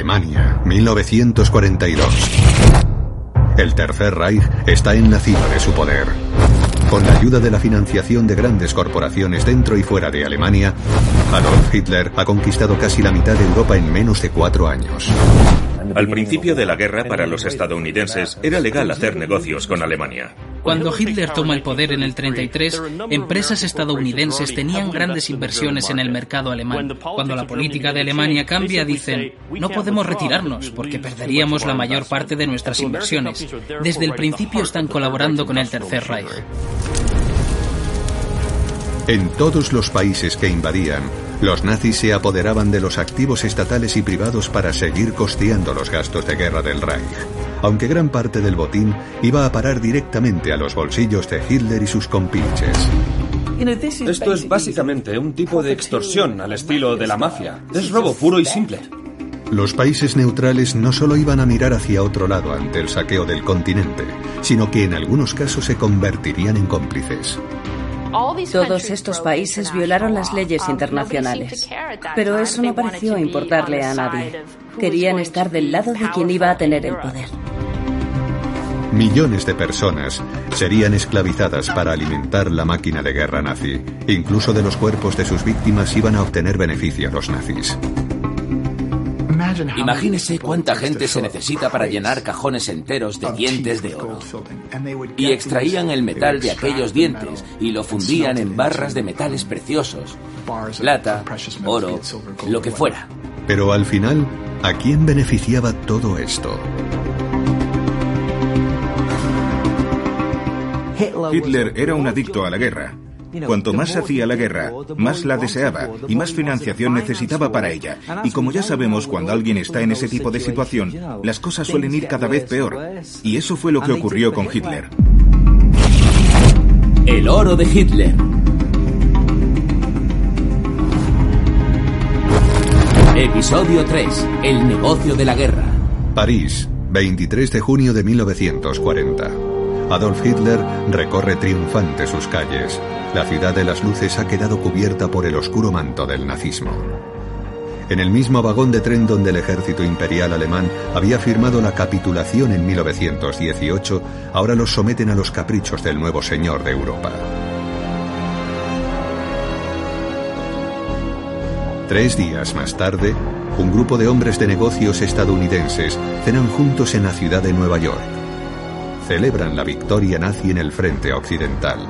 Alemania, 1942. El Tercer Reich está en la cima de su poder. Con la ayuda de la financiación de grandes corporaciones dentro y fuera de Alemania, Adolf Hitler ha conquistado casi la mitad de Europa en menos de cuatro años. Al principio de la guerra para los estadounidenses era legal hacer negocios con Alemania. Cuando Hitler toma el poder en el 33, empresas estadounidenses tenían grandes inversiones en el mercado alemán. Cuando la política de Alemania cambia, dicen, no podemos retirarnos porque perderíamos la mayor parte de nuestras inversiones. Desde el principio están colaborando con el Tercer Reich. En todos los países que invadían, los nazis se apoderaban de los activos estatales y privados para seguir costeando los gastos de guerra del Reich, aunque gran parte del botín iba a parar directamente a los bolsillos de Hitler y sus compinches. Esto es básicamente un tipo de extorsión al estilo de la mafia. Es robo puro y simple. Los países neutrales no solo iban a mirar hacia otro lado ante el saqueo del continente, sino que en algunos casos se convertirían en cómplices. Todos estos países violaron las leyes internacionales, pero eso no pareció importarle a nadie. Querían estar del lado de quien iba a tener el poder. Millones de personas serían esclavizadas para alimentar la máquina de guerra nazi. Incluso de los cuerpos de sus víctimas iban a obtener beneficio los nazis. Imagínese cuánta gente se necesita para llenar cajones enteros de dientes de oro. Y extraían el metal de aquellos dientes y lo fundían en barras de metales preciosos, plata, oro, lo que fuera. Pero al final, ¿a quién beneficiaba todo esto? Hitler era un adicto a la guerra. Cuanto más hacía la guerra, más la deseaba y más financiación necesitaba para ella. Y como ya sabemos, cuando alguien está en ese tipo de situación, las cosas suelen ir cada vez peor. Y eso fue lo que ocurrió con Hitler. El oro de Hitler. Episodio 3. El negocio de la guerra. París, 23 de junio de 1940. Adolf Hitler recorre triunfante sus calles. La ciudad de las luces ha quedado cubierta por el oscuro manto del nazismo. En el mismo vagón de tren donde el ejército imperial alemán había firmado la capitulación en 1918, ahora los someten a los caprichos del nuevo señor de Europa. Tres días más tarde, un grupo de hombres de negocios estadounidenses cenan juntos en la ciudad de Nueva York. Celebran la victoria nazi en el frente occidental.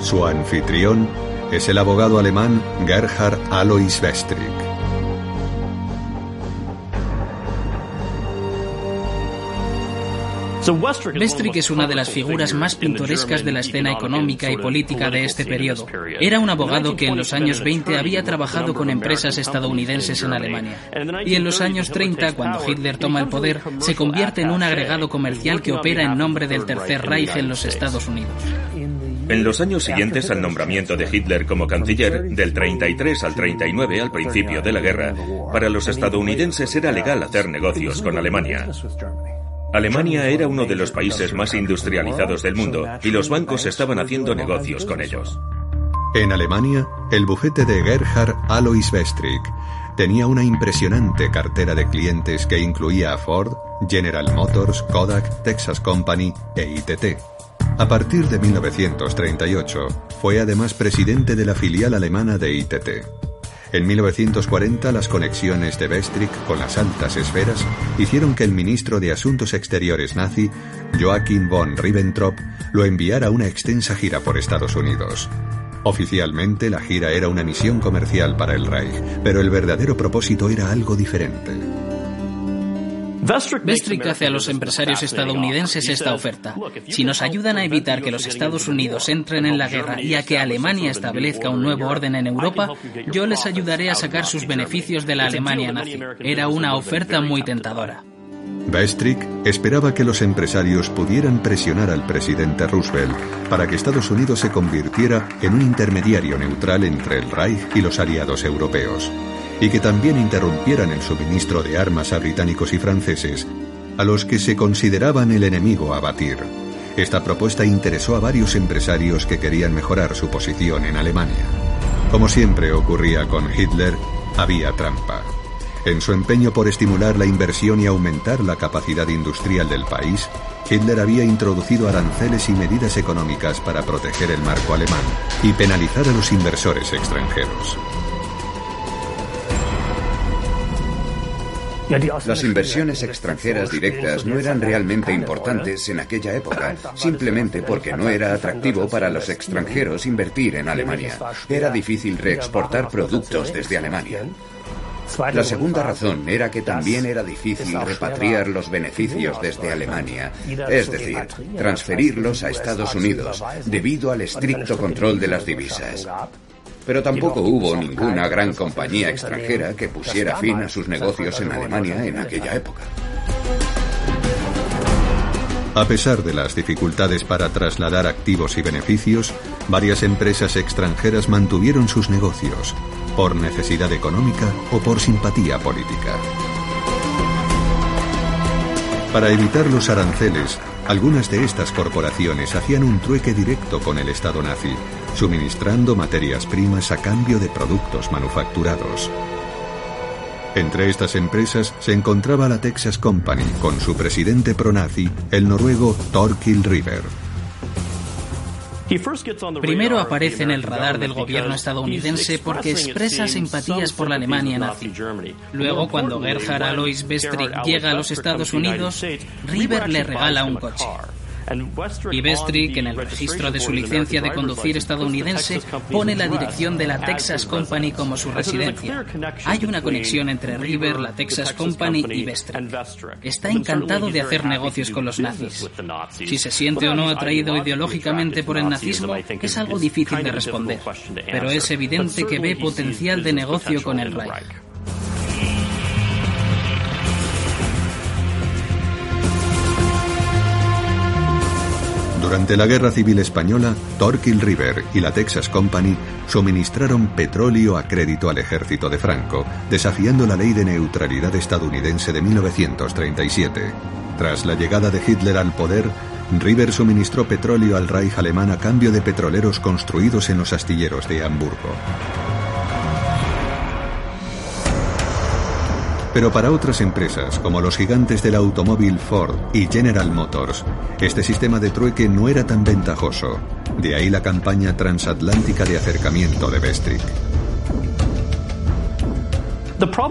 Su anfitrión es el abogado alemán Gerhard Alois Westrick. Westrick es una de las figuras más pintorescas de la escena económica y política de este periodo. Era un abogado que en los años 20 había trabajado con empresas estadounidenses en Alemania. Y en los años 30, cuando Hitler toma el poder, se convierte en un agregado comercial que opera en nombre del Tercer Reich en los Estados Unidos. En los años siguientes al nombramiento de Hitler como canciller, del 33 al 39 al principio de la guerra, para los estadounidenses era legal hacer negocios con Alemania. Alemania era uno de los países más industrializados del mundo y los bancos estaban haciendo negocios con ellos. En Alemania, el bufete de Gerhard Alois Westrick tenía una impresionante cartera de clientes que incluía a Ford, General Motors, Kodak, Texas Company e ITT. A partir de 1938, fue además presidente de la filial alemana de ITT. En 1940, las conexiones de Westrick con las altas esferas hicieron que el ministro de Asuntos Exteriores nazi, Joachim von Ribbentrop, lo enviara a una extensa gira por Estados Unidos. Oficialmente, la gira era una misión comercial para el Reich, pero el verdadero propósito era algo diferente. Westrick hace a los empresarios estadounidenses esta oferta. Si nos ayudan a evitar que los Estados Unidos entren en la guerra y a que Alemania establezca un nuevo orden en Europa, yo les ayudaré a sacar sus beneficios de la Alemania nazi. Era una oferta muy tentadora. Westrick esperaba que los empresarios pudieran presionar al presidente Roosevelt para que Estados Unidos se convirtiera en un intermediario neutral entre el Reich y los aliados europeos y que también interrumpieran el suministro de armas a británicos y franceses, a los que se consideraban el enemigo a batir. Esta propuesta interesó a varios empresarios que querían mejorar su posición en Alemania. Como siempre ocurría con Hitler, había trampa. En su empeño por estimular la inversión y aumentar la capacidad industrial del país, Hitler había introducido aranceles y medidas económicas para proteger el marco alemán y penalizar a los inversores extranjeros. Las inversiones extranjeras directas no eran realmente importantes en aquella época, simplemente porque no era atractivo para los extranjeros invertir en Alemania. Era difícil reexportar productos desde Alemania. La segunda razón era que también era difícil repatriar los beneficios desde Alemania, es decir, transferirlos a Estados Unidos, debido al estricto control de las divisas. Pero tampoco hubo ninguna gran compañía extranjera que pusiera fin a sus negocios en Alemania en aquella época. A pesar de las dificultades para trasladar activos y beneficios, varias empresas extranjeras mantuvieron sus negocios, por necesidad económica o por simpatía política. Para evitar los aranceles, algunas de estas corporaciones hacían un trueque directo con el Estado nazi, suministrando materias primas a cambio de productos manufacturados. Entre estas empresas se encontraba la Texas Company con su presidente pronazi, el noruego Torkil River. Primero aparece en el radar del gobierno estadounidense porque expresa simpatías por la Alemania nazi. Luego, cuando Gerhard Alois Bestrick llega a los Estados Unidos, River le regala un coche. Y Bestrick, en el registro de su licencia de conducir estadounidense, pone la dirección de la Texas Company como su residencia. Hay una conexión entre River, la Texas Company y Bestrick. Está encantado de hacer negocios con los nazis. Si se siente o no atraído ideológicamente por el nazismo es algo difícil de responder, pero es evidente que ve potencial de negocio con el Reich. Durante la Guerra Civil Española, Torquil River y la Texas Company suministraron petróleo a crédito al ejército de Franco, desafiando la ley de neutralidad estadounidense de 1937. Tras la llegada de Hitler al poder, River suministró petróleo al Reich alemán a cambio de petroleros construidos en los astilleros de Hamburgo. Pero para otras empresas, como los gigantes del automóvil Ford y General Motors, este sistema de trueque no era tan ventajoso. De ahí la campaña transatlántica de acercamiento de Bestrick.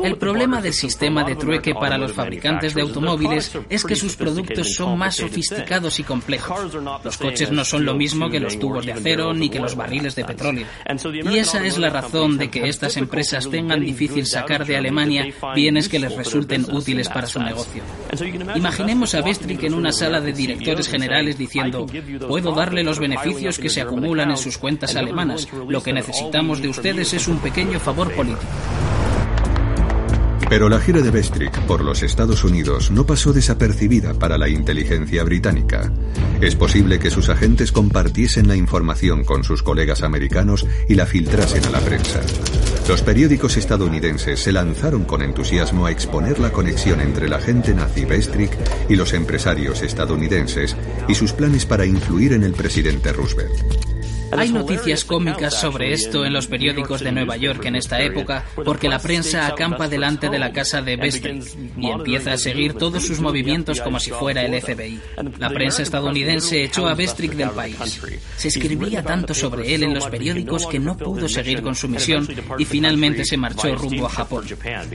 El problema del sistema de trueque para los fabricantes de automóviles es que sus productos son más sofisticados y complejos. Los coches no son lo mismo que los tubos de acero ni que los barriles de petróleo. Y esa es la razón de que estas empresas tengan difícil sacar de Alemania bienes que les resulten útiles para su negocio. Imaginemos a Bestrick en una sala de directores generales diciendo, puedo darle los beneficios que se acumulan en sus cuentas alemanas. Lo que necesitamos de ustedes es un pequeño favor político. Pero la gira de Bestrick por los Estados Unidos no pasó desapercibida para la inteligencia británica. Es posible que sus agentes compartiesen la información con sus colegas americanos y la filtrasen a la prensa. Los periódicos estadounidenses se lanzaron con entusiasmo a exponer la conexión entre la agente nazi Bestrick y los empresarios estadounidenses y sus planes para influir en el presidente Roosevelt. Hay noticias cómicas sobre esto en los periódicos de Nueva York en esta época porque la prensa acampa delante de la casa de Bestrick y empieza a seguir todos sus movimientos como si fuera el FBI. La prensa estadounidense echó a Bestrick del país. Se escribía tanto sobre él en los periódicos que no pudo seguir con su misión y finalmente se marchó rumbo a Japón.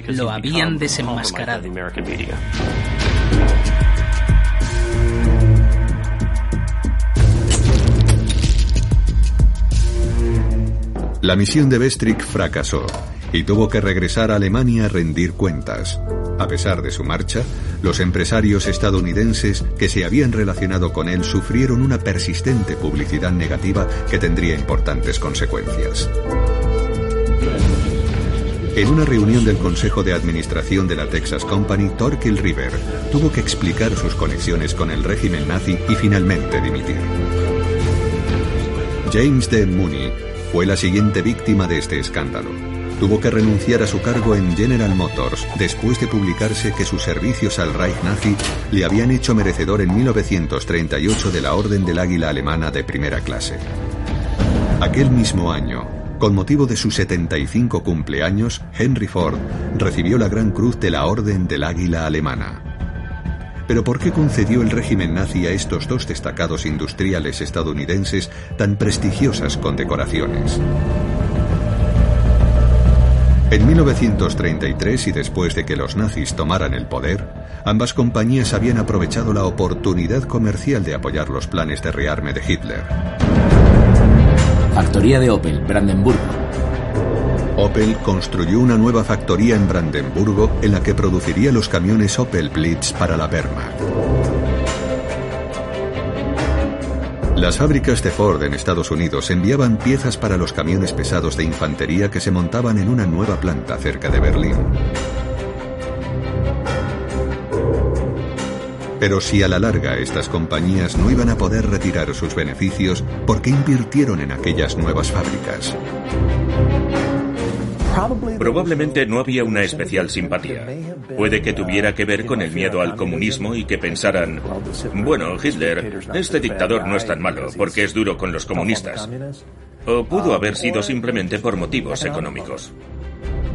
Lo habían desenmascarado. La misión de Bestrick fracasó y tuvo que regresar a Alemania a rendir cuentas. A pesar de su marcha, los empresarios estadounidenses que se habían relacionado con él sufrieron una persistente publicidad negativa que tendría importantes consecuencias. En una reunión del Consejo de Administración de la Texas Company, Torquil River tuvo que explicar sus conexiones con el régimen nazi y finalmente dimitir. James D. Mooney fue la siguiente víctima de este escándalo. Tuvo que renunciar a su cargo en General Motors después de publicarse que sus servicios al Reich nazi le habían hecho merecedor en 1938 de la Orden del Águila Alemana de primera clase. Aquel mismo año, Con motivo de su 75 cumpleaños, Henry Ford recibió la Gran Cruz de la Orden del Águila Alemana. Pero ¿por qué concedió el régimen nazi a estos dos destacados industriales estadounidenses tan prestigiosas condecoraciones? En 1933 y después de que los nazis tomaran el poder, ambas compañías habían aprovechado la oportunidad comercial de apoyar los planes de rearme de Hitler. Factoría de Opel, Brandenburgo. Opel construyó una nueva factoría en Brandenburgo en la que produciría los camiones Opel Blitz para la Wehrmacht. Las fábricas de Ford en Estados Unidos enviaban piezas para los camiones pesados de infantería que se montaban en una nueva planta cerca de Berlín. Pero si a la larga estas compañías no iban a poder retirar sus beneficios, ¿por qué invirtieron en aquellas nuevas fábricas? Probablemente no había una especial simpatía. Puede que tuviera que ver con el miedo al comunismo y que pensaran, bueno, Hitler, este dictador no es tan malo porque es duro con los comunistas. O pudo haber sido simplemente por motivos económicos.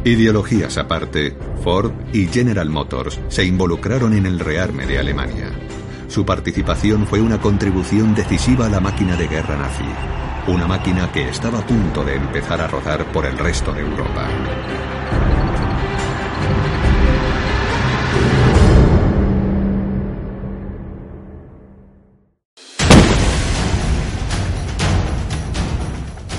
Ideologías aparte, Ford y General Motors se involucraron en el rearme de Alemania. Su participación fue una contribución decisiva a la máquina de guerra nazi, una máquina que estaba a punto de empezar a rodar por el resto de Europa.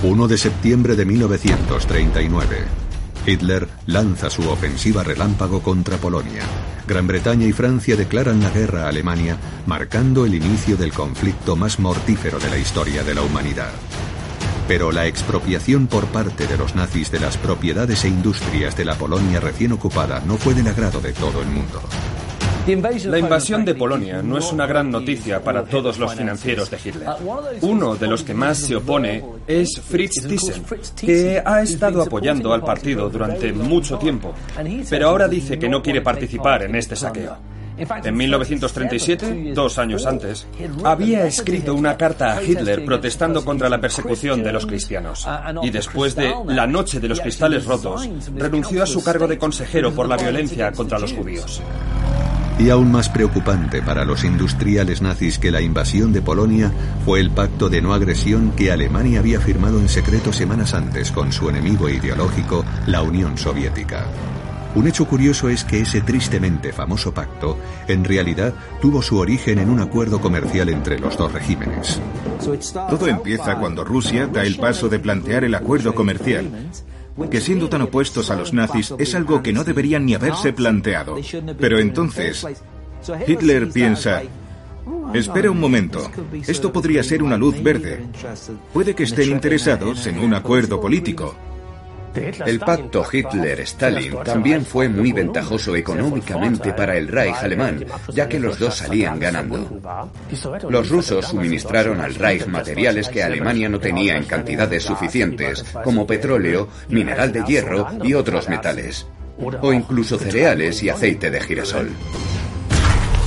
...1 de septiembre de 1939... Hitler lanza su ofensiva relámpago contra Polonia. Gran Bretaña y Francia declaran la guerra a Alemania, marcando el inicio del conflicto más mortífero de la historia de la humanidad. Pero la expropiación por parte de los nazis de las propiedades e industrias de la Polonia recién ocupada no fue del agrado de todo el mundo. La invasión de Polonia no es una gran noticia para todos los financieros de Hitler. Uno de los que más se opone es Fritz Thyssen, que ha estado apoyando al partido durante mucho tiempo, pero ahora dice que no quiere participar en este saqueo. En 1937, dos años antes, había escrito una carta a Hitler protestando contra la persecución de los cristianos. Y después de la Noche de los Cristales Rotos, renunció a su cargo de consejero por la violencia contra los judíos. Y aún más preocupante para los industriales nazis que la invasión de Polonia fue el pacto de no agresión que Alemania había firmado en secreto semanas antes con su enemigo ideológico, la Unión Soviética. Un hecho curioso es que ese tristemente famoso pacto, en realidad, tuvo su origen en un acuerdo comercial entre los dos regímenes. Todo empieza cuando Rusia da el paso de plantear el acuerdo comercial, que siendo tan opuestos a los nazis es algo que no deberían ni haberse planteado. Pero entonces, Hitler piensa, Espera un momento. Esto podría ser una luz verde. Puede que estén interesados en un acuerdo político. El pacto Hitler-Stalin también fue muy ventajoso económicamente para el Reich alemán, ya que los dos salían ganando. Los rusos suministraron al Reich materiales que Alemania no tenía en cantidades suficientes, como petróleo, mineral de hierro y otros metales, o incluso cereales y aceite de girasol.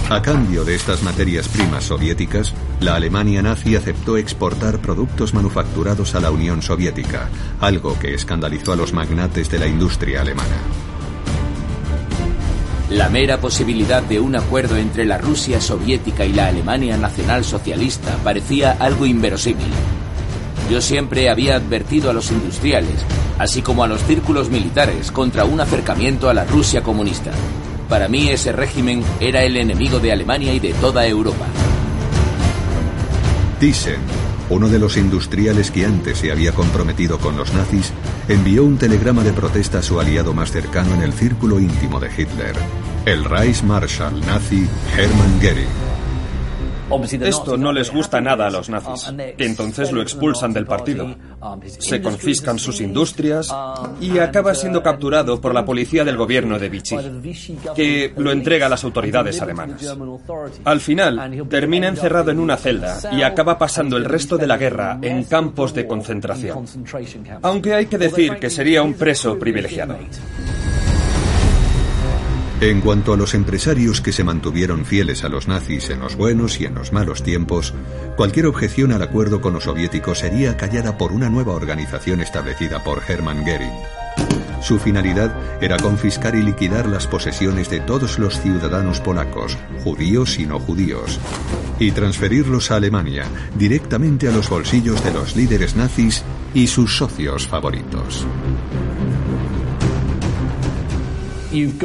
A cambio de estas materias primas soviéticas, la Alemania nazi aceptó exportar productos manufacturados a la Unión Soviética, algo que escandalizó a los magnates de la industria alemana. La mera posibilidad de un acuerdo entre la Rusia soviética y la Alemania nacional socialista parecía algo inverosímil. Yo siempre había advertido a los industriales, así como a los círculos militares, contra un acercamiento a la Rusia comunista. Para mí ese régimen era el enemigo de Alemania y de toda Europa. Thyssen, uno de los industriales que antes se había comprometido con los nazis, envió un telegrama de protesta a su aliado más cercano en el círculo íntimo de Hitler, el Reichsmarschall nazi Hermann Göring. Esto no les gusta nada a los nazis, que entonces lo expulsan del partido. Se confiscan sus industrias y acaba siendo capturado por la policía del gobierno de Vichy, que lo entrega a las autoridades alemanas. Al final, termina encerrado en una celda y acaba pasando el resto de la guerra en campos de concentración. Aunque hay que decir que sería un preso privilegiado. En cuanto a los empresarios que se mantuvieron fieles a los nazis en los buenos y en los malos tiempos, cualquier objeción al acuerdo con los soviéticos sería callada por una nueva organización establecida por Hermann Goering. Su finalidad era confiscar y liquidar las posesiones de todos los ciudadanos polacos, judíos y no judíos, y transferirlos a Alemania, directamente a los bolsillos de los líderes nazis y sus socios favoritos.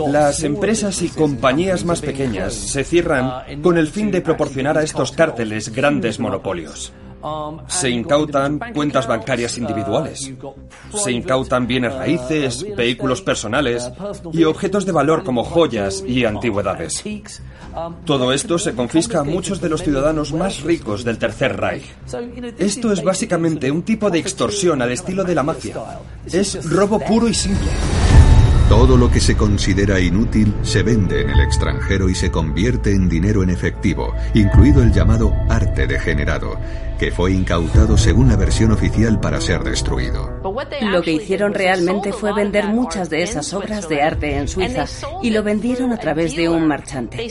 Las empresas y compañías más pequeñas se cierran con el fin de proporcionar a estos cárteles grandes monopolios. Se incautan cuentas bancarias individuales. Se incautan bienes raíces, vehículos personales y objetos de valor como joyas y antigüedades. Todo esto se confisca a muchos de los ciudadanos más ricos del Tercer Reich. Esto es básicamente un tipo de extorsión al estilo de la mafia. Es robo puro y simple. Todo lo que se considera inútil se vende en el extranjero y se convierte en dinero en efectivo, incluido el llamado arte degenerado, que fue incautado según la versión oficial para ser destruido. Lo que hicieron realmente fue vender muchas de esas obras de arte en Suiza y lo vendieron a través de un marchante.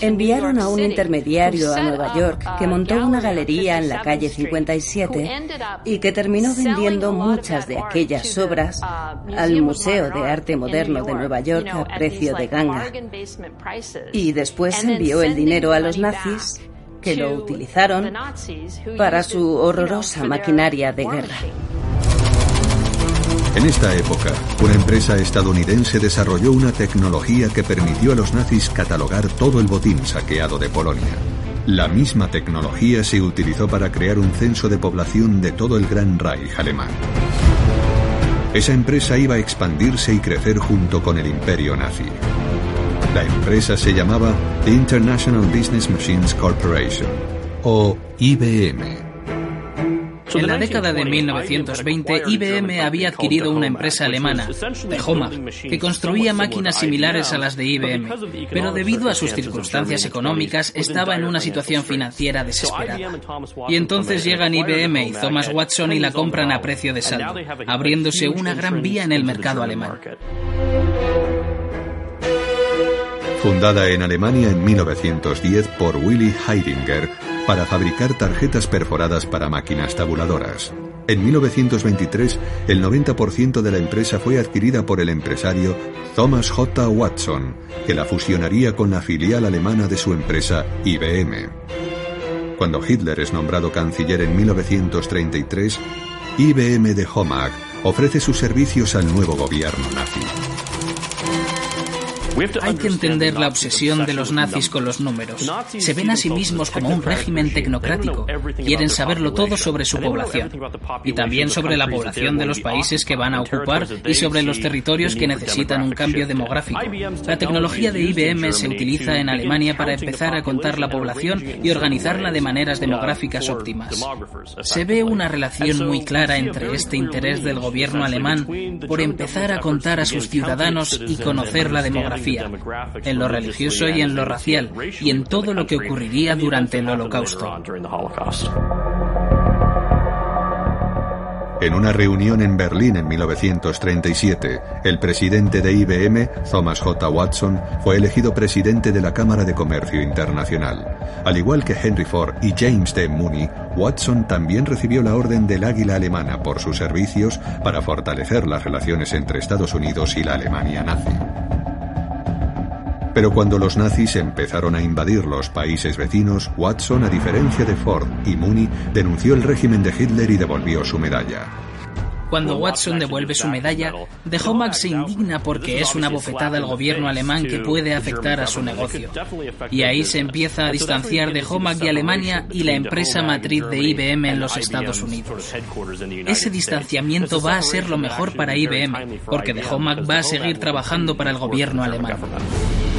Enviaron a un intermediario a Nueva York que montó una galería en la calle 57 y que terminó vendiendo muchas de aquellas obras al Museo de Arte Moderno de Nueva York a precio de ganga. Y después envió el dinero a los nazis que lo utilizaron para su horrorosa maquinaria de guerra. En esta época, una empresa estadounidense desarrolló una tecnología que permitió a los nazis catalogar todo el botín saqueado de Polonia. La misma tecnología se utilizó para crear un censo de población de todo el Gran Reich alemán. Esa empresa iba a expandirse y crecer junto con el imperio nazi. La empresa se llamaba International Business Machines Corporation, o IBM. En la década de 1920, IBM había adquirido una empresa alemana, de Homag, que construía máquinas similares a las de IBM, pero debido a sus circunstancias económicas estaba en una situación financiera desesperada. Y entonces llegan IBM y Thomas Watson y la compran a precio de saldo, abriéndose una gran vía en el mercado alemán. Fundada en Alemania en 1910 por Willy Heidinger para fabricar tarjetas perforadas para máquinas tabuladoras. En 1923, el 90% de la empresa fue adquirida por el empresario Thomas J. Watson, que la fusionaría con la filial alemana de su empresa IBM. Cuando Hitler es nombrado canciller en 1933, IBM de Homag ofrece sus servicios al nuevo gobierno nazi. Hay que entender la obsesión de los nazis con los números. Se ven a sí mismos como un régimen tecnocrático. Quieren saberlo todo sobre su población. Y también sobre la población de los países que van a ocupar y sobre los territorios que necesitan un cambio demográfico. La tecnología de IBM se utiliza en Alemania para empezar a contar la población y organizarla de maneras demográficas óptimas. Se ve una relación muy clara entre este interés del gobierno alemán por empezar a contar a sus ciudadanos y conocer la demografía en lo religioso y en lo racial, y en todo lo que ocurriría durante el holocausto. En una reunión en Berlín en 1937, el presidente de IBM, Thomas J. Watson, fue elegido presidente de la Cámara de Comercio Internacional. Al igual que Henry Ford y James D. Mooney, Watson también recibió la Orden del Águila Alemana por sus servicios para fortalecer las relaciones entre Estados Unidos y la Alemania nazi. Pero cuando los nazis empezaron a invadir los países vecinos, Watson, a diferencia de Ford y Mooney, denunció el régimen de Hitler y devolvió su medalla. Cuando Watson devuelve su medalla, De Homag se indigna porque es una bofetada al gobierno alemán que puede afectar a su negocio. Y ahí se empieza a distanciar de Homag y Alemania y la empresa matriz de IBM en los Estados Unidos. Ese distanciamiento va a ser lo mejor para IBM, porque De Homag va a seguir trabajando para el gobierno alemán.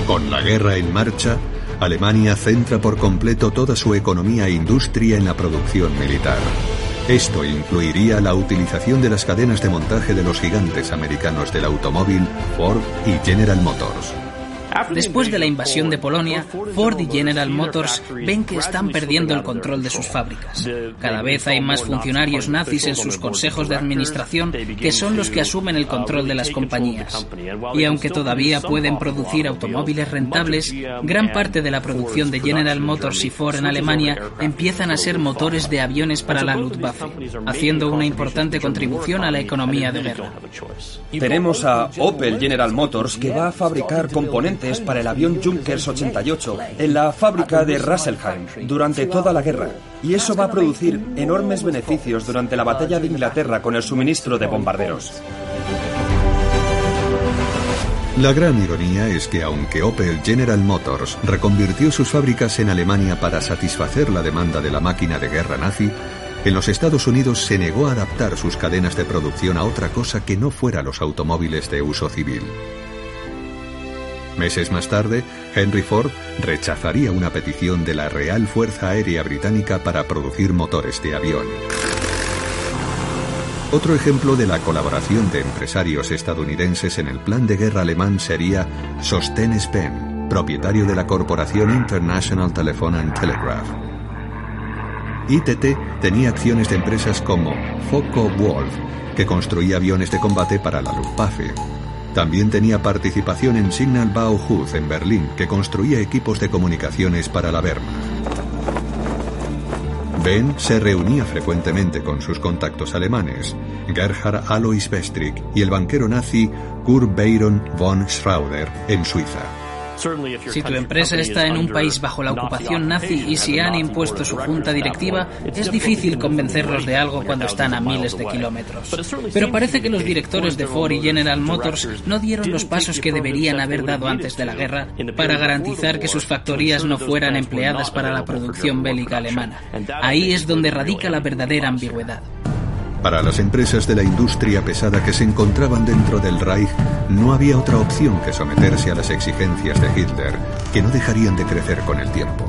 Con la guerra en marcha, Alemania centra por completo toda su economía e industria en la producción militar. Esto incluiría la utilización de las cadenas de montaje de los gigantes americanos del automóvil Ford y General Motors. Después de la invasión de Polonia, Ford y General Motors ven que están perdiendo el control de sus fábricas. Cada vez hay más funcionarios nazis en sus consejos de administración que son los que asumen el control de las compañías. Y aunque todavía pueden producir automóviles rentables, gran parte de la producción de General Motors y Ford en Alemania empiezan a ser motores de aviones para la Luftwaffe, haciendo una importante contribución a la economía de guerra. Tenemos a Opel General Motors que va a fabricar componentes para el avión Junkers 88 en la fábrica de Rasselheim durante toda la guerra. Y eso va a producir enormes beneficios durante la batalla de Inglaterra con el suministro de bombarderos. La gran ironía es que aunque Opel General Motors reconvirtió sus fábricas en Alemania para satisfacer la demanda de la máquina de guerra nazi, en los Estados Unidos se negó a adaptar sus cadenas de producción a otra cosa que no fuera los automóviles de uso civil. Meses más tarde, Henry Ford rechazaría una petición de la Real Fuerza Aérea Británica para producir motores de avión. Otro ejemplo de la colaboración de empresarios estadounidenses en el plan de guerra alemán sería Sostenes Penn, propietario de la corporación International Telephone and Telegraph. ITT tenía acciones de empresas como Focke-Wulf, que construía aviones de combate para la Luftwaffe. También tenía participación en Signal Bauhaus en Berlín, que construía equipos de comunicaciones para la Wehrmacht. Ben se reunía frecuentemente con sus contactos alemanes, Gerhard Alois Westrick y el banquero nazi Kurt Bayron von Schrauder en Suiza. Si tu empresa está en un país bajo la ocupación nazi y si han impuesto su junta directiva, es difícil convencerlos de algo cuando están a miles de kilómetros. Pero parece que los directores de Ford y General Motors no dieron los pasos que deberían haber dado antes de la guerra para garantizar que sus factorías no fueran empleadas para la producción bélica alemana. Ahí es donde radica la verdadera ambigüedad. Para las empresas de la industria pesada que se encontraban dentro del Reich, no había otra opción que someterse a las exigencias de Hitler, que no dejarían de crecer con el tiempo.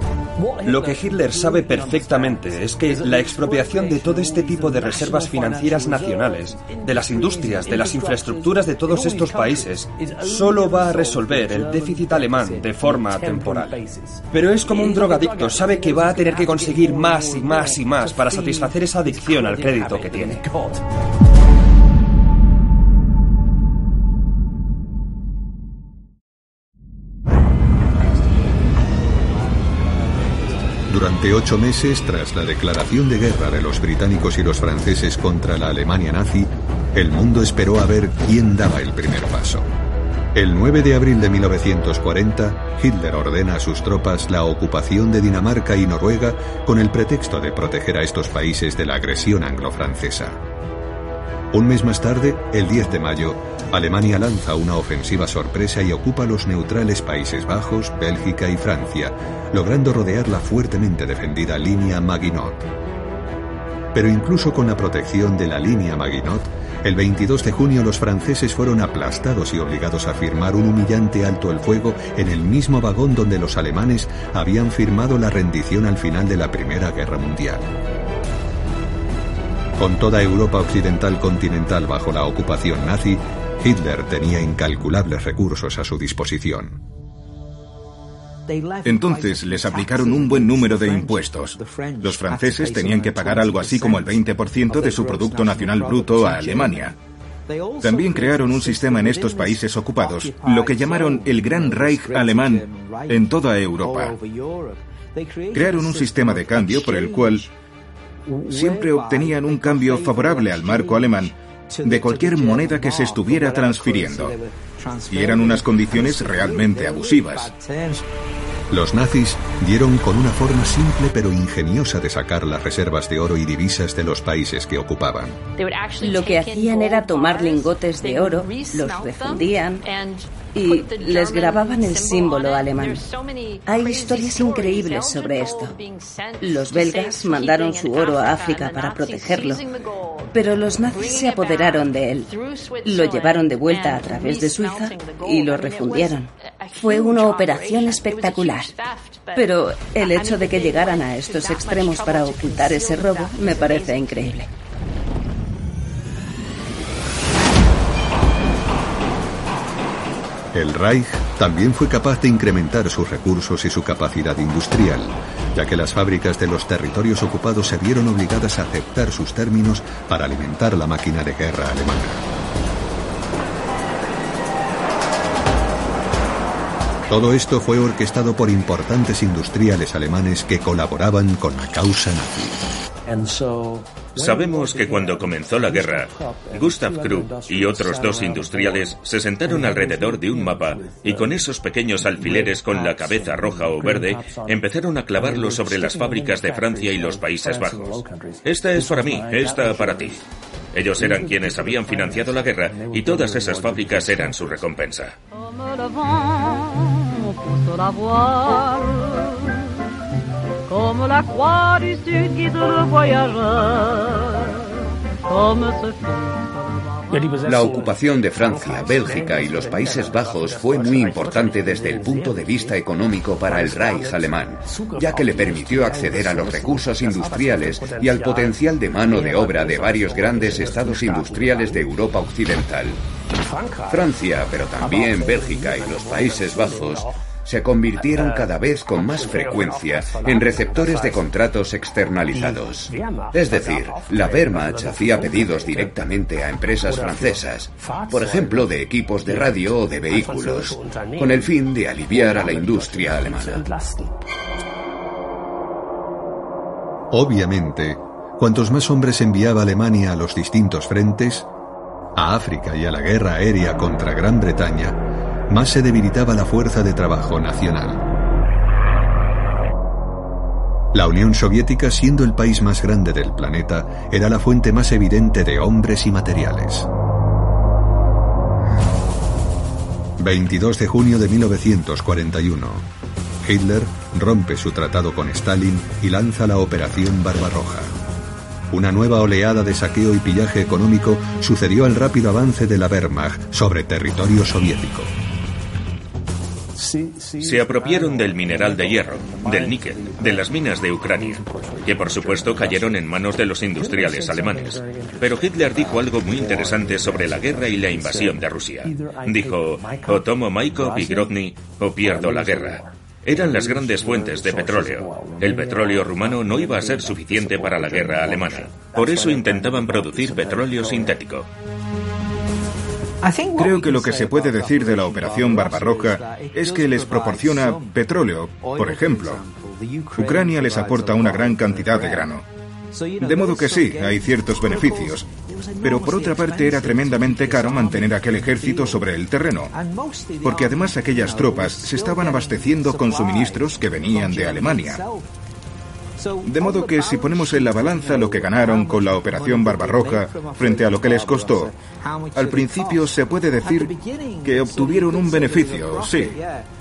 Lo que Hitler sabe perfectamente es que la expropiación de todo este tipo de reservas financieras nacionales, de las industrias, de las infraestructuras de todos estos países, solo va a resolver el déficit alemán de forma temporal. Pero es como un drogadicto, sabe que va a tener que conseguir más y más y más para satisfacer esa adicción al crédito que tiene. Durante ocho meses, tras la declaración de guerra de los británicos y los franceses contra la Alemania nazi, el mundo esperó a ver quién daba el primer paso. El 9 de abril de 1940, Hitler ordena a sus tropas la ocupación de Dinamarca y Noruega con el pretexto de proteger a estos países de la agresión anglo-francesa. Un mes más tarde, el 10 de mayo, Alemania lanza una ofensiva sorpresa y ocupa los neutrales Países Bajos, Bélgica y Francia, logrando rodear la fuertemente defendida línea Maginot. Pero incluso con la protección de la línea Maginot, el 22 de junio los franceses fueron aplastados y obligados a firmar un humillante alto el fuego en el mismo vagón donde los alemanes habían firmado la rendición al final de la Primera Guerra Mundial. Con toda Europa occidental continental bajo la ocupación nazi, Hitler tenía incalculables recursos a su disposición. Entonces les aplicaron un buen número de impuestos. Los franceses tenían que pagar algo así como el 20% de su Producto Nacional Bruto a Alemania. También crearon un sistema en estos países ocupados, lo que llamaron el Gran Reich alemán en toda Europa. Crearon un sistema de cambio por el cual siempre obtenían un cambio favorable al marco alemán de cualquier moneda que se estuviera transfiriendo. Y eran unas condiciones realmente abusivas. Los nazis dieron con una forma simple pero ingeniosa de sacar las reservas de oro y divisas de los países que ocupaban. Lo que hacían era tomar lingotes de oro, los refundían y les grababan el símbolo alemán. Hay historias increíbles sobre esto. Los belgas mandaron su oro a África para protegerlo, pero los nazis se apoderaron de él. Lo llevaron de vuelta a través de Suiza y lo refundieron. Fue una operación espectacular. Pero el hecho de que llegaran a estos extremos para ocultar ese robo me parece increíble. El Reich también fue capaz de incrementar sus recursos y su capacidad industrial, ya que las fábricas de los territorios ocupados se vieron obligadas a aceptar sus términos para alimentar la máquina de guerra alemana. Todo esto fue orquestado por importantes industriales alemanes que colaboraban con la causa nazi. Sabemos que cuando comenzó la guerra, Gustav Krupp y otros dos industriales se sentaron alrededor de un mapa y con esos pequeños alfileres con la cabeza roja o verde empezaron a clavarlo sobre las fábricas de Francia y los Países Bajos. Esta es para mí, esta para ti. Ellos eran quienes habían financiado la guerra y todas esas fábricas eran su recompensa. Como la croix du sud guide le voyageur, comme ce la ocupación de Francia, Bélgica y los Países Bajos fue muy importante desde el punto de vista económico para el Reich alemán, ya que le permitió acceder a los recursos industriales y al potencial de mano de obra de varios grandes estados industriales de Europa Occidental. Francia, pero también Bélgica y los Países Bajos se convirtieron cada vez con más frecuencia en receptores de contratos externalizados. Es decir, la Wehrmacht hacía pedidos directamente a empresas francesas, por ejemplo, de equipos de radio o de vehículos, con el fin de aliviar a la industria alemana. Obviamente, cuantos más hombres enviaba Alemania a los distintos frentes, a África y a la guerra aérea contra Gran Bretaña, más se debilitaba la fuerza de trabajo nacional. La Unión Soviética, siendo el país más grande del planeta, era la fuente más evidente de hombres y materiales. 22 de junio de 1941. Hitler rompe su tratado con Stalin y lanza la Operación Barbarroja. Una nueva oleada de saqueo y pillaje económico sucedió al rápido avance de la Wehrmacht sobre territorio soviético. Se apropiaron del mineral de hierro, del níquel, de las minas de Ucrania, que por supuesto cayeron en manos de los industriales alemanes. Pero Hitler dijo algo muy interesante sobre la guerra y la invasión de Rusia. Dijo, o tomo Maikop y Grozny o pierdo la guerra. Eran las grandes fuentes de petróleo. El petróleo rumano no iba a ser suficiente para la guerra alemana. Por eso intentaban producir petróleo sintético. Creo que lo que se puede decir de la Operación Barbarroja es que les proporciona petróleo, por ejemplo. Ucrania les aporta una gran cantidad de grano. De modo que sí, hay ciertos beneficios. Pero por otra parte era tremendamente caro mantener aquel ejército sobre el terreno, porque además aquellas tropas se estaban abasteciendo con suministros que venían de Alemania. De modo que si ponemos en la balanza lo que ganaron con la Operación Barbarroja frente a lo que les costó, al principio se puede decir que obtuvieron un beneficio, sí,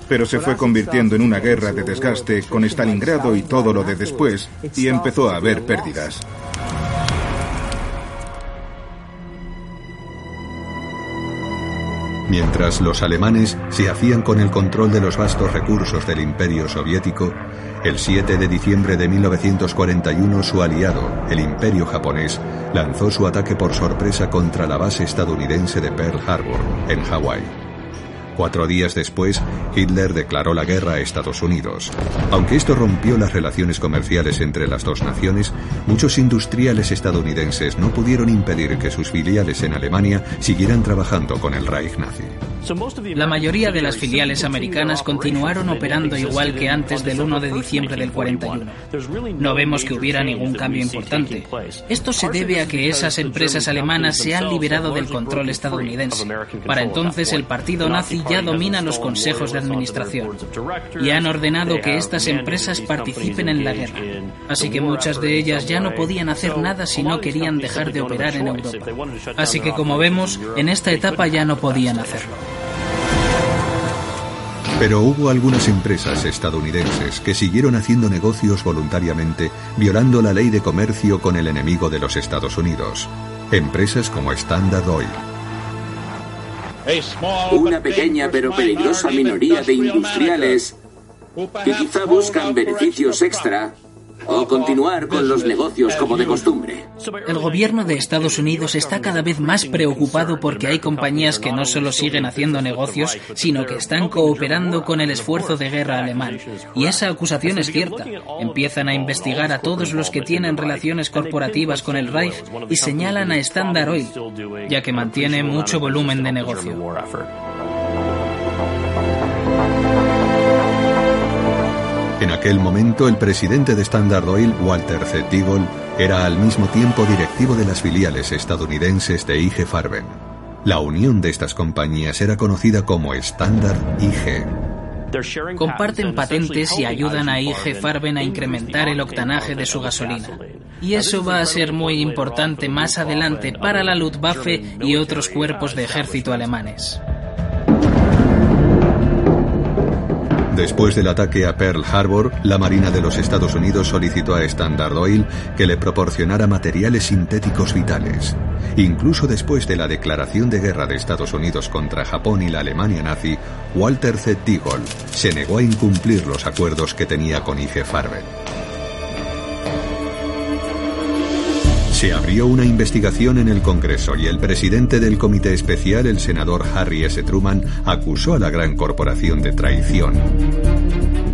pero se fue convirtiendo en una guerra de desgaste con Stalingrado y todo lo de después, y empezó a haber pérdidas. Mientras los alemanes se hacían con el control de los vastos recursos del imperio soviético, el 7 de diciembre de 1941 su aliado, el imperio japonés, lanzó su ataque por sorpresa contra la base estadounidense de Pearl Harbor, en Hawái. Cuatro días después, Hitler declaró la guerra a Estados Unidos. Aunque esto rompió las relaciones comerciales entre las dos naciones, muchos industriales estadounidenses no pudieron impedir que sus filiales en Alemania siguieran trabajando con el Reich nazi. La mayoría de las filiales americanas continuaron operando igual que antes del 1 de diciembre del 41. No vemos que hubiera ningún cambio importante. Esto se debe a que esas empresas alemanas se han liberado del control estadounidense. Para entonces el partido nazi ya domina los consejos de administración y han ordenado que estas empresas participen en la guerra. Así que muchas de ellas ya no podían hacer nada si no querían dejar de operar en Europa. Así que como vemos, en esta etapa ya no podían hacerlo. Pero hubo algunas empresas estadounidenses que siguieron haciendo negocios voluntariamente, violando la ley de comercio con el enemigo de los Estados Unidos. Empresas como Standard Oil. Una pequeña pero peligrosa minoría de industriales que quizá buscan beneficios extra o continuar con los negocios como de costumbre. El gobierno de Estados Unidos está cada vez más preocupado porque hay compañías que no solo siguen haciendo negocios, sino que están cooperando con el esfuerzo de guerra alemán. Y esa acusación es cierta. Empiezan a investigar a todos los que tienen relaciones corporativas con el Reich y señalan a Standard Oil, ya que mantiene mucho volumen de negocio. Aquel momento, el presidente de Standard Oil, Walter Z. Deagle, era al mismo tiempo directivo de las filiales estadounidenses de IG Farben. La unión de estas compañías era conocida como Standard IG. Comparten patentes y ayudan a IG Farben a incrementar el octanaje de su gasolina. Y eso va a ser muy importante más adelante para la Luftwaffe y otros cuerpos de ejército alemanes. Después del ataque a Pearl Harbor, la Marina de los Estados Unidos solicitó a Standard Oil que le proporcionara materiales sintéticos vitales. Incluso después de la declaración de guerra de Estados Unidos contra Japón y la Alemania nazi, Walter Z. Deagle se negó a incumplir los acuerdos que tenía con IG Farben. Se abrió una investigación en el Congreso y el presidente del Comité Especial, el senador Harry S. Truman, acusó a la gran corporación de traición.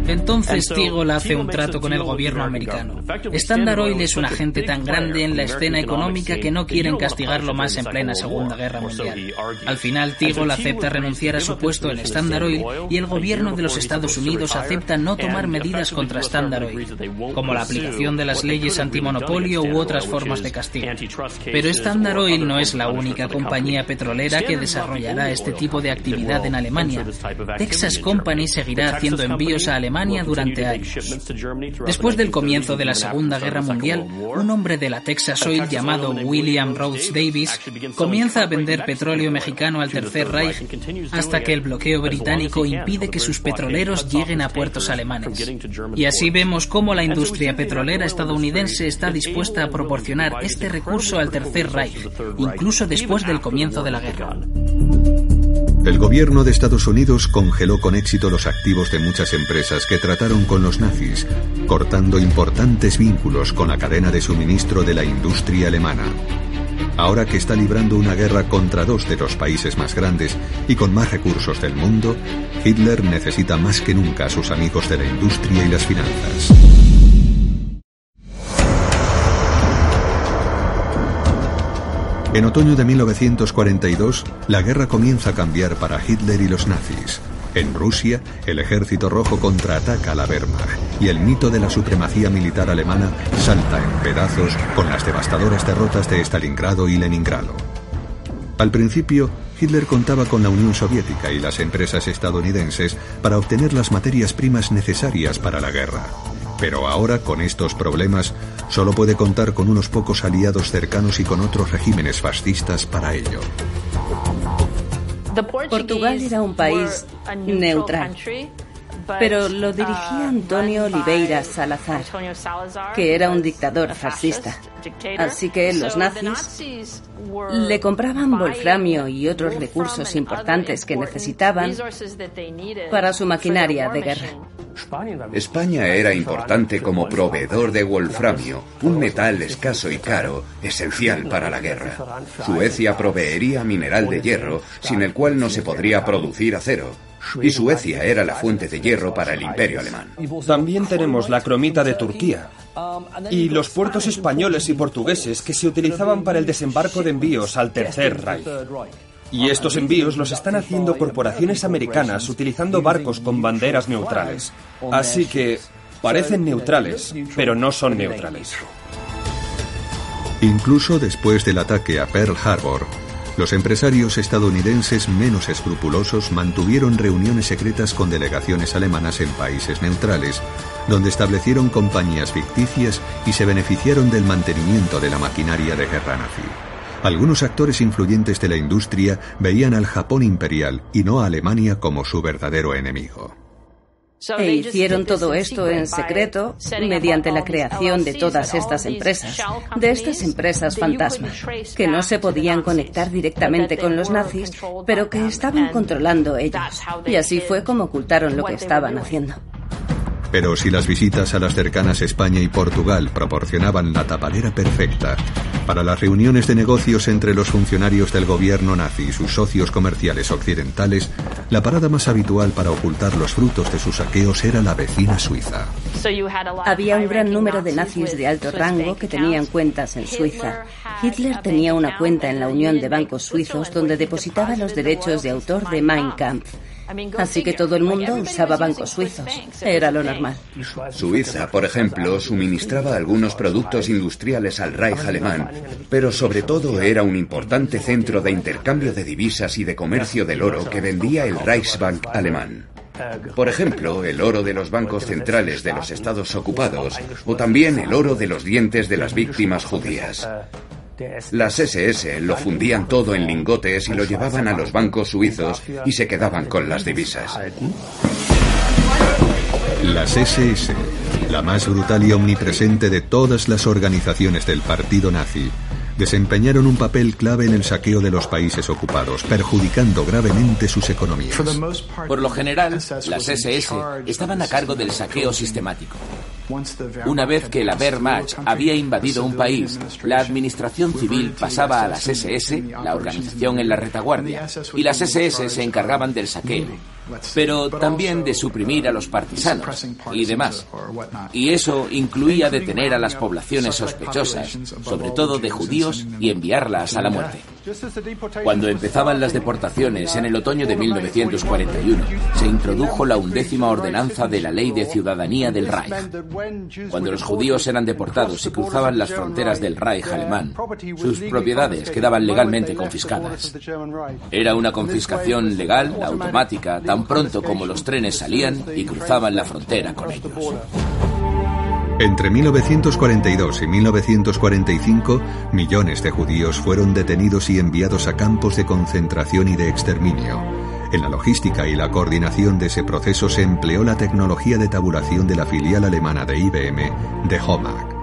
Entonces Teagle hace un trato con el gobierno americano. Standard Oil es un agente tan grande en la escena económica que no quieren castigarlo más en plena Segunda Guerra Mundial. Al final Teagle acepta renunciar a su puesto en Standard Oil y el gobierno de los Estados Unidos acepta no tomar medidas contra Standard Oil, como la aplicación de las leyes antimonopolio u otras formas de castigo. Pero Standard Oil no es la única compañía petrolera que desarrollará este tipo de actividad en Alemania. Texas Company seguirá haciendo envíos a Alemania durante años. Después del comienzo de la Segunda Guerra Mundial, un hombre de la Texas Oil llamado William Rhodes Davis comienza a vender petróleo mexicano al Tercer Reich hasta que el bloqueo británico impide que sus petroleros lleguen a puertos alemanes. Y así vemos cómo la industria petrolera estadounidense está dispuesta a proporcionar este recurso al Tercer Reich, incluso después del comienzo de la guerra. El gobierno de Estados Unidos congeló con éxito los activos de muchas empresas que trataron con los nazis, cortando importantes vínculos con la cadena de suministro de la industria alemana. Ahora que está librando una guerra contra dos de los países más grandes y con más recursos del mundo, Hitler necesita más que nunca a sus amigos de la industria y las finanzas. En otoño de 1942, la guerra comienza a cambiar para Hitler y los nazis. En Rusia, el ejército rojo contraataca a la Wehrmacht y el mito de la supremacía militar alemana salta en pedazos con las devastadoras derrotas de Stalingrado y Leningrado. Al principio, Hitler contaba con la Unión Soviética y las empresas estadounidenses para obtener las materias primas necesarias para la guerra. Pero ahora, con estos problemas, solo puede contar con unos pocos aliados cercanos y con otros regímenes fascistas para ello. Portugal era un país neutral, pero lo dirigía Antonio Oliveira Salazar, que era un dictador fascista. Así que los nazis le compraban wolframio y otros recursos importantes que necesitaban para su maquinaria de guerra. España era importante como proveedor de wolframio, un metal escaso y caro, esencial para la guerra. Suecia proveería mineral de hierro, sin el cual no se podría producir acero. Y Suecia era la fuente de hierro para el imperio alemán. También tenemos la cromita de Turquía y los puertos españoles y portugueses que se utilizaban para el desembarco de envíos al Tercer Reich. Y estos envíos los están haciendo corporaciones americanas utilizando barcos con banderas neutrales. Así que parecen neutrales, pero no son neutrales. Incluso después del ataque a Pearl Harbor, los empresarios estadounidenses menos escrupulosos mantuvieron reuniones secretas con delegaciones alemanas en países neutrales, donde establecieron compañías ficticias y se beneficiaron del mantenimiento de la maquinaria de guerra nazi. Algunos actores influyentes de la industria veían al Japón imperial y no a Alemania como su verdadero enemigo. E hicieron todo esto en secreto mediante la creación de todas estas empresas, de estas empresas fantasmas, que no se podían conectar directamente con los nazis, pero que estaban controlando ellos. Y así fue como ocultaron lo que estaban haciendo. Pero si las visitas a las cercanas España y Portugal proporcionaban la tapadera perfecta para las reuniones de negocios entre los funcionarios del gobierno nazi y sus socios comerciales occidentales, la parada más habitual para ocultar los frutos de sus saqueos era la vecina Suiza. Había un gran número de nazis de alto rango que tenían cuentas en Suiza. Hitler tenía una cuenta en la Unión de Bancos Suizos donde depositaba los derechos de autor de Mein Kampf Así que todo el mundo usaba bancos suizos. Era lo normal. Suiza, por ejemplo, suministraba algunos productos industriales al Reich alemán, pero sobre todo era un importante centro de intercambio de divisas y de comercio del oro que vendía el Reichsbank alemán. Por ejemplo, el oro de los bancos centrales de los estados ocupados o también el oro de los dientes de las víctimas judías. Las SS lo fundían todo en lingotes y lo llevaban a los bancos suizos y se quedaban con las divisas. Las SS, la más brutal y omnipresente de todas las organizaciones del partido nazi, desempeñaron un papel clave en el saqueo de los países ocupados, perjudicando gravemente sus economías. Por lo general, las SS estaban a cargo del saqueo sistemático. Una vez que la Wehrmacht había invadido un país, la administración civil pasaba a las SS, la organización en la retaguardia, y las SS se encargaban del saqueo pero también de suprimir a los partisanos y demás. Y eso incluía detener a las poblaciones sospechosas, sobre todo de judíos, y enviarlas a la muerte. Cuando empezaban las deportaciones en el otoño de 1941, se introdujo la undécima ordenanza de la ley de ciudadanía del Reich. Cuando los judíos eran deportados y cruzaban las fronteras del Reich alemán, sus propiedades quedaban legalmente confiscadas. Era una confiscación legal, automática, tan pronto como los trenes salían y cruzaban la frontera con ellos. Entre 1942 y 1945, millones de judíos fueron detenidos y enviados a campos de concentración y de exterminio. En la logística y la coordinación de ese proceso se empleó la tecnología de tabulación de la filial alemana de IBM, de HOMAG.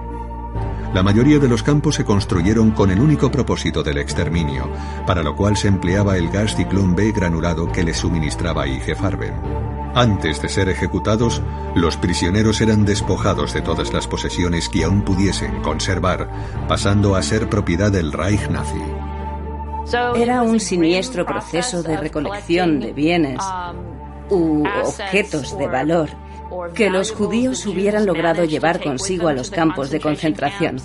La mayoría de los campos se construyeron con el único propósito del exterminio, para lo cual se empleaba el gas ciclón B granulado que les suministraba IG Farben. Antes de ser ejecutados, los prisioneros eran despojados de todas las posesiones que aún pudiesen conservar, pasando a ser propiedad del Reich nazi. Era un siniestro proceso de recolección de bienes u objetos de valor que los judíos hubieran logrado llevar consigo a los campos de concentración.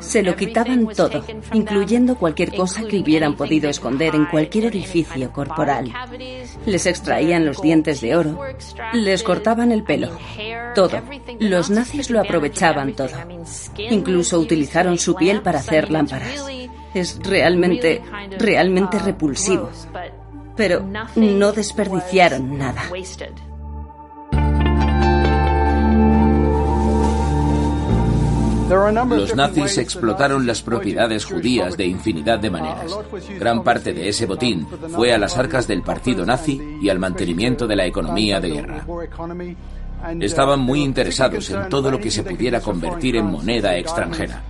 Se lo quitaban todo, incluyendo cualquier cosa que hubieran podido esconder en cualquier orificio corporal. Les extraían los dientes de oro, les cortaban el pelo, todo. Los nazis lo aprovechaban todo. Incluso utilizaron su piel para hacer lámparas. Es realmente, realmente repulsivo. Pero no desperdiciaron nada. Los nazis explotaron las propiedades judías de infinidad de maneras. Gran parte de ese botín fue a las arcas del partido nazi y al mantenimiento de la economía de guerra. Estaban muy interesados en todo lo que se pudiera convertir en moneda extranjera.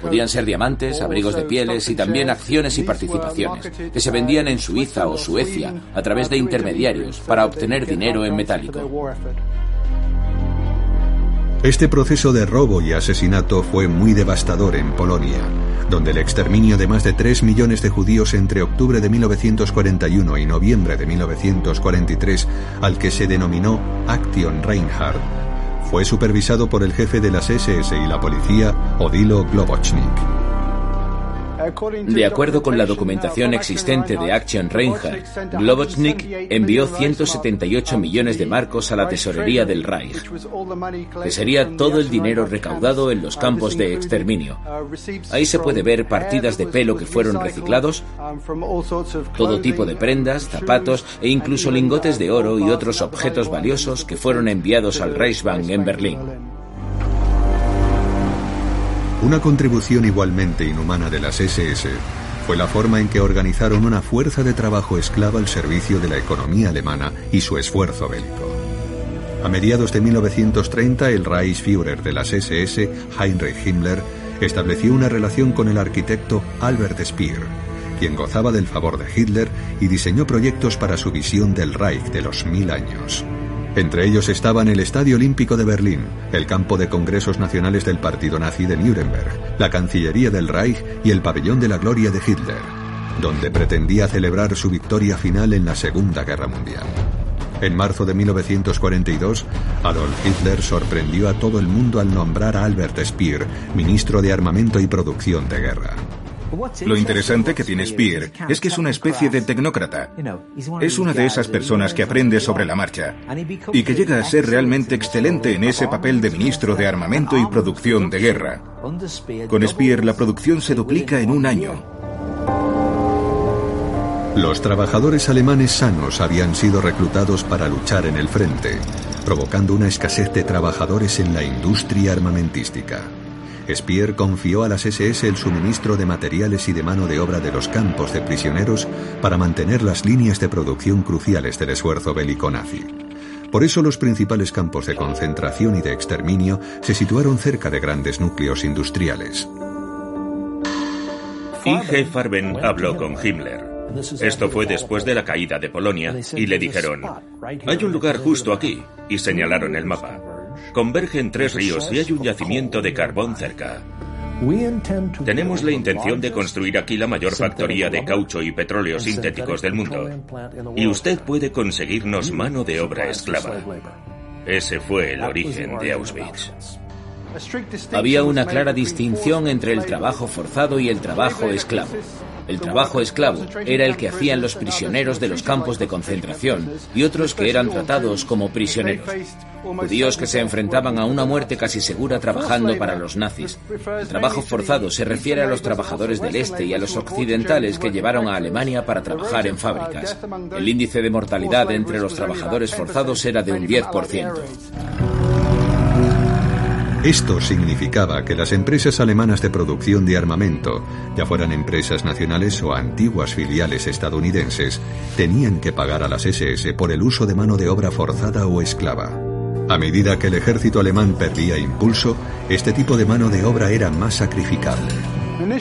Podían ser diamantes, abrigos de pieles y también acciones y participaciones, que se vendían en Suiza o Suecia a través de intermediarios para obtener dinero en metálico. Este proceso de robo y asesinato fue muy devastador en Polonia, donde el exterminio de más de 3 millones de judíos entre octubre de 1941 y noviembre de 1943, al que se denominó Action Reinhardt, fue supervisado por el jefe de las SS y la policía, Odilo Globochnik. De acuerdo con la documentación existente de Action Reinhardt, Globochnik envió 178 millones de marcos a la tesorería del Reich, que sería todo el dinero recaudado en los campos de exterminio. Ahí se puede ver partidas de pelo que fueron reciclados, todo tipo de prendas, zapatos e incluso lingotes de oro y otros objetos valiosos que fueron enviados al Reichsbank en Berlín. Una contribución igualmente inhumana de las SS fue la forma en que organizaron una fuerza de trabajo esclava al servicio de la economía alemana y su esfuerzo bélico. A mediados de 1930, el Reichsführer de las SS, Heinrich Himmler, estableció una relación con el arquitecto Albert Speer, quien gozaba del favor de Hitler y diseñó proyectos para su visión del Reich de los mil años. Entre ellos estaban el Estadio Olímpico de Berlín, el campo de congresos nacionales del partido nazi de Nuremberg, la Cancillería del Reich y el Pabellón de la Gloria de Hitler, donde pretendía celebrar su victoria final en la Segunda Guerra Mundial. En marzo de 1942, Adolf Hitler sorprendió a todo el mundo al nombrar a Albert Speer ministro de Armamento y Producción de Guerra. Lo interesante que tiene Speer es que es una especie de tecnócrata. Es una de esas personas que aprende sobre la marcha y que llega a ser realmente excelente en ese papel de ministro de armamento y producción de guerra. Con Speer la producción se duplica en un año. Los trabajadores alemanes sanos habían sido reclutados para luchar en el frente, provocando una escasez de trabajadores en la industria armamentística. Speer confió a las SS el suministro de materiales y de mano de obra de los campos de prisioneros para mantener las líneas de producción cruciales del esfuerzo bélico nazi. Por eso los principales campos de concentración y de exterminio se situaron cerca de grandes núcleos industriales. I.G. Farben habló con Himmler. Esto fue después de la caída de Polonia y le dijeron, hay un lugar justo aquí, y señalaron el mapa. Convergen tres ríos y hay un yacimiento de carbón cerca. Tenemos la intención de construir aquí la mayor factoría de caucho y petróleo sintéticos del mundo. Y usted puede conseguirnos mano de obra esclava. Ese fue el origen de Auschwitz. Había una clara distinción entre el trabajo forzado y el trabajo esclavo. El trabajo esclavo era el que hacían los prisioneros de los campos de concentración y otros que eran tratados como prisioneros. Judíos que se enfrentaban a una muerte casi segura trabajando para los nazis. El trabajo forzado se refiere a los trabajadores del este y a los occidentales que llevaron a Alemania para trabajar en fábricas. El índice de mortalidad entre los trabajadores forzados era de un 10%. Esto significaba que las empresas alemanas de producción de armamento, ya fueran empresas nacionales o antiguas filiales estadounidenses, tenían que pagar a las SS por el uso de mano de obra forzada o esclava. A medida que el ejército alemán perdía impulso, este tipo de mano de obra era más sacrificable.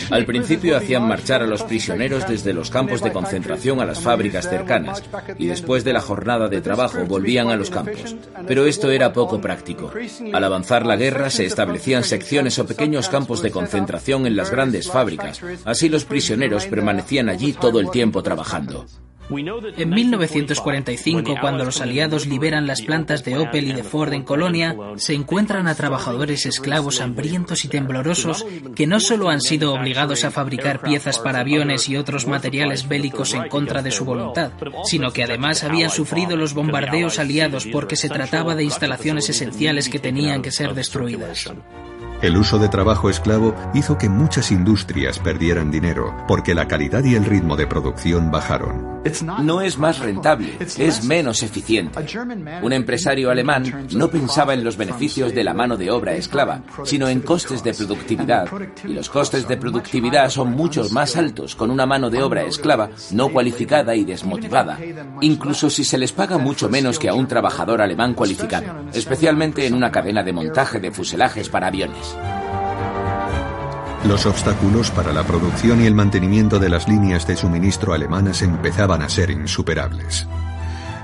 Al principio hacían marchar a los prisioneros desde los campos de concentración a las fábricas cercanas y después de la jornada de trabajo volvían a los campos. Pero esto era poco práctico. Al avanzar la guerra se establecían secciones o pequeños campos de concentración en las grandes fábricas. Así los prisioneros permanecían allí todo el tiempo trabajando. En 1945, cuando los aliados liberan las plantas de Opel y de Ford en Colonia, se encuentran a trabajadores esclavos hambrientos y temblorosos que no solo han sido obligados a fabricar piezas para aviones y otros materiales bélicos en contra de su voluntad, sino que además habían sufrido los bombardeos aliados porque se trataba de instalaciones esenciales que tenían que ser destruidas. El uso de trabajo esclavo hizo que muchas industrias perdieran dinero porque la calidad y el ritmo de producción bajaron. No es más rentable, es menos eficiente. Un empresario alemán no pensaba en los beneficios de la mano de obra esclava, sino en costes de productividad. Y los costes de productividad son mucho más altos con una mano de obra esclava no cualificada y desmotivada, incluso si se les paga mucho menos que a un trabajador alemán cualificado, especialmente en una cadena de montaje de fuselajes para aviones. Los obstáculos para la producción y el mantenimiento de las líneas de suministro alemanas empezaban a ser insuperables.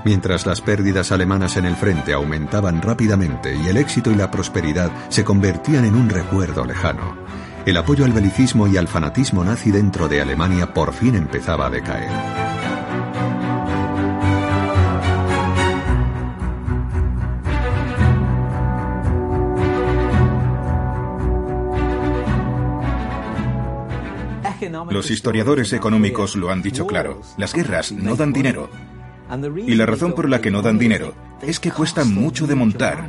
Mientras las pérdidas alemanas en el frente aumentaban rápidamente y el éxito y la prosperidad se convertían en un recuerdo lejano, el apoyo al belicismo y al fanatismo nazi dentro de Alemania por fin empezaba a decaer. Los historiadores económicos lo han dicho claro. Las guerras no dan dinero. Y la razón por la que no dan dinero es que cuestan mucho de montar,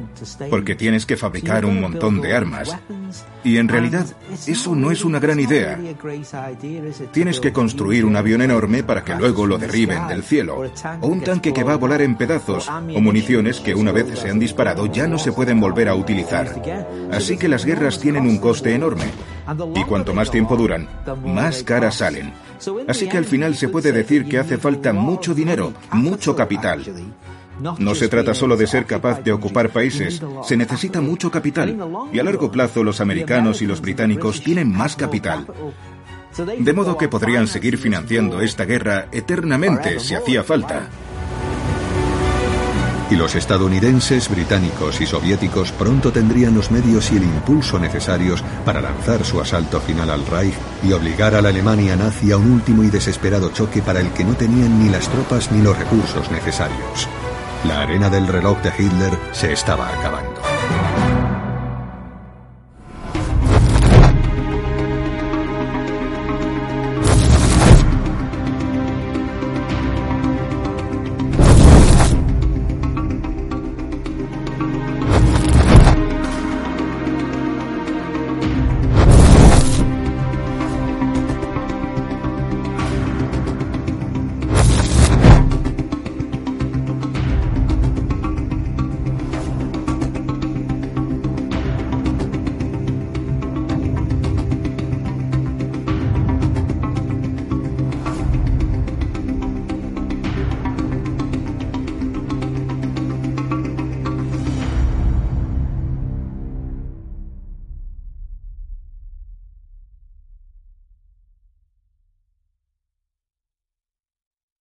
porque tienes que fabricar un montón de armas. Y en realidad eso no es una gran idea. Tienes que construir un avión enorme para que luego lo derriben del cielo, o un tanque que va a volar en pedazos, o municiones que una vez se han disparado ya no se pueden volver a utilizar. Así que las guerras tienen un coste enorme. Y cuanto más tiempo duran, más caras salen. Así que al final se puede decir que hace falta mucho dinero, mucho capital. No se trata solo de ser capaz de ocupar países, se necesita mucho capital. Y a largo plazo los americanos y los británicos tienen más capital. De modo que podrían seguir financiando esta guerra eternamente si hacía falta. Y los estadounidenses, británicos y soviéticos pronto tendrían los medios y el impulso necesarios para lanzar su asalto final al Reich y obligar a la Alemania nazi a un último y desesperado choque para el que no tenían ni las tropas ni los recursos necesarios. La arena del reloj de Hitler se estaba acabando.